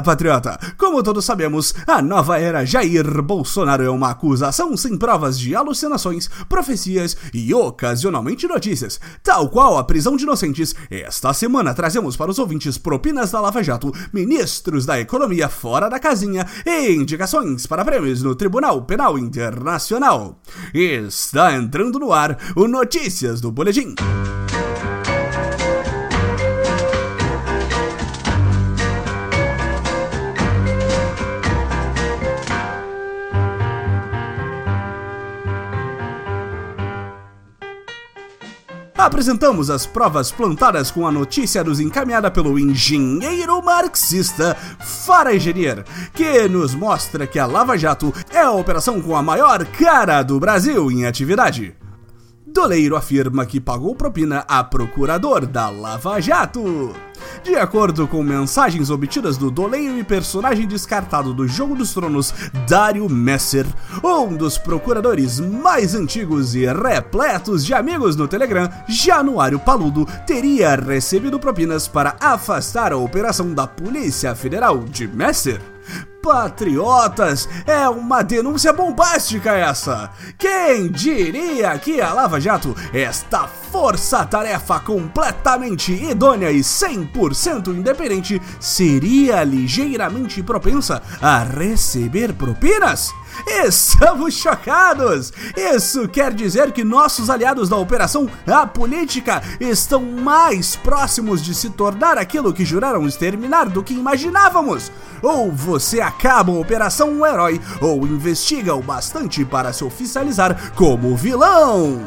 Patriota! Como todos sabemos, a nova era Jair Bolsonaro é uma acusação sem provas de alucinações, profecias e ocasionalmente notícias, tal qual a prisão de inocentes. Esta semana trazemos para os ouvintes propinas da Lava Jato, ministros da economia fora da casinha e indicações para prêmios no Tribunal Penal Internacional. Está entrando no ar o Notícias do Boletim. Apresentamos as provas plantadas com a notícia nos encaminhada pelo engenheiro marxista Fara Engenheiro, que nos mostra que a Lava Jato é a operação com a maior cara do Brasil em atividade. Doleiro afirma que pagou propina a procurador da Lava Jato. De acordo com mensagens obtidas do doleiro e personagem descartado do Jogo dos Tronos, Dario Messer, um dos procuradores mais antigos e repletos de amigos no Telegram, Januário Paludo, teria recebido propinas para afastar a operação da Polícia Federal de Messer. Patriotas, é uma denúncia bombástica essa! Quem diria que a Lava Jato, esta força-tarefa completamente idônea e 100% independente, seria ligeiramente propensa a receber propinas? Estamos chocados! Isso quer dizer que nossos aliados da Operação A Política estão mais próximos de se tornar aquilo que juraram exterminar do que imaginávamos! Ou você acaba a Operação Um Herói, ou investiga o bastante para se oficializar como vilão!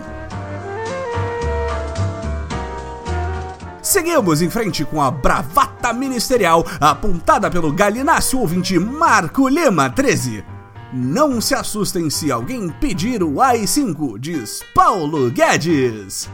Seguimos em frente com a bravata ministerial apontada pelo galináceo ouvinte Marco Lima 13. Não se assustem se alguém pedir o AI-5, diz Paulo Guedes.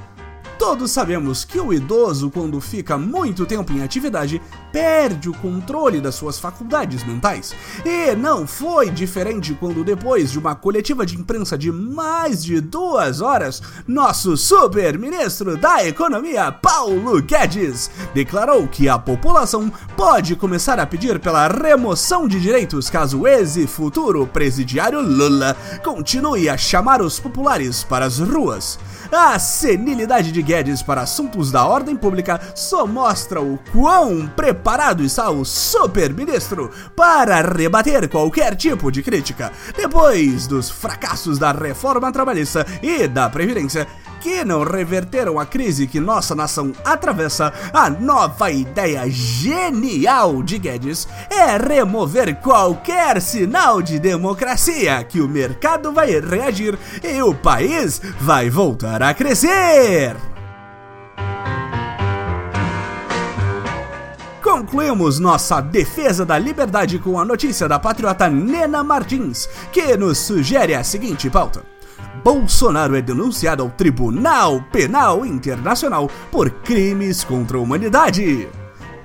Todos sabemos que o idoso, quando fica muito tempo em atividade, perde o controle das suas faculdades mentais. E não foi diferente quando, depois de uma coletiva de imprensa de mais de duas horas, nosso super-ministro da Economia, Paulo Guedes, declarou que a população pode começar a pedir pela remoção de direitos caso esse futuro presidiário Lula continue a chamar os populares para as ruas. A senilidade de Guedes para assuntos da ordem pública só mostra o quão preparado está o super-ministro para rebater qualquer tipo de crítica. Depois dos fracassos da reforma trabalhista e da Previdência, que não reverteram a crise que nossa nação atravessa, a nova ideia genial de Guedes é remover qualquer sinal de democracia que o mercado vai reagir e o país vai voltar a crescer. Concluímos nossa defesa da liberdade com a notícia da patriota Nena Martins, que nos sugere a seguinte pauta. Bolsonaro é denunciado ao Tribunal Penal Internacional por crimes contra a humanidade.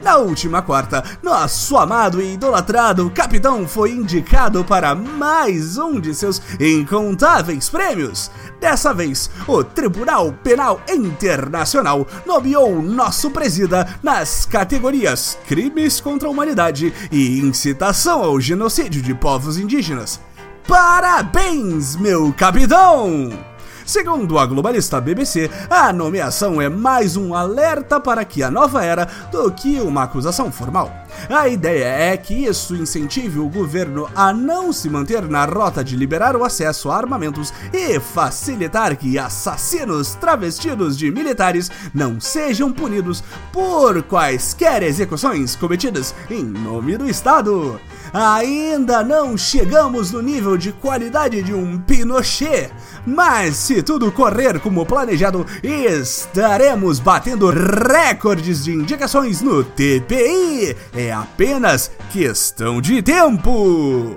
Na última quarta, nosso amado e idolatrado capitão foi indicado para mais um de seus incontáveis prêmios. Dessa vez, o Tribunal Penal Internacional nomeou nosso presida nas categorias Crimes contra a Humanidade e Incitação ao Genocídio de Povos Indígenas. Parabéns, meu capitão! Segundo a globalista BBC, a nomeação é mais um alerta para que a nova era do que uma acusação formal. A ideia é que isso incentive o governo a não se manter na rota de liberar o acesso a armamentos e facilitar que assassinos travestidos de militares não sejam punidos por quaisquer execuções cometidas em nome do Estado. Ainda não chegamos no nível de qualidade de um Pinochet, mas se tudo correr como planejado, estaremos batendo recordes de indicações no TPI. É apenas questão de tempo.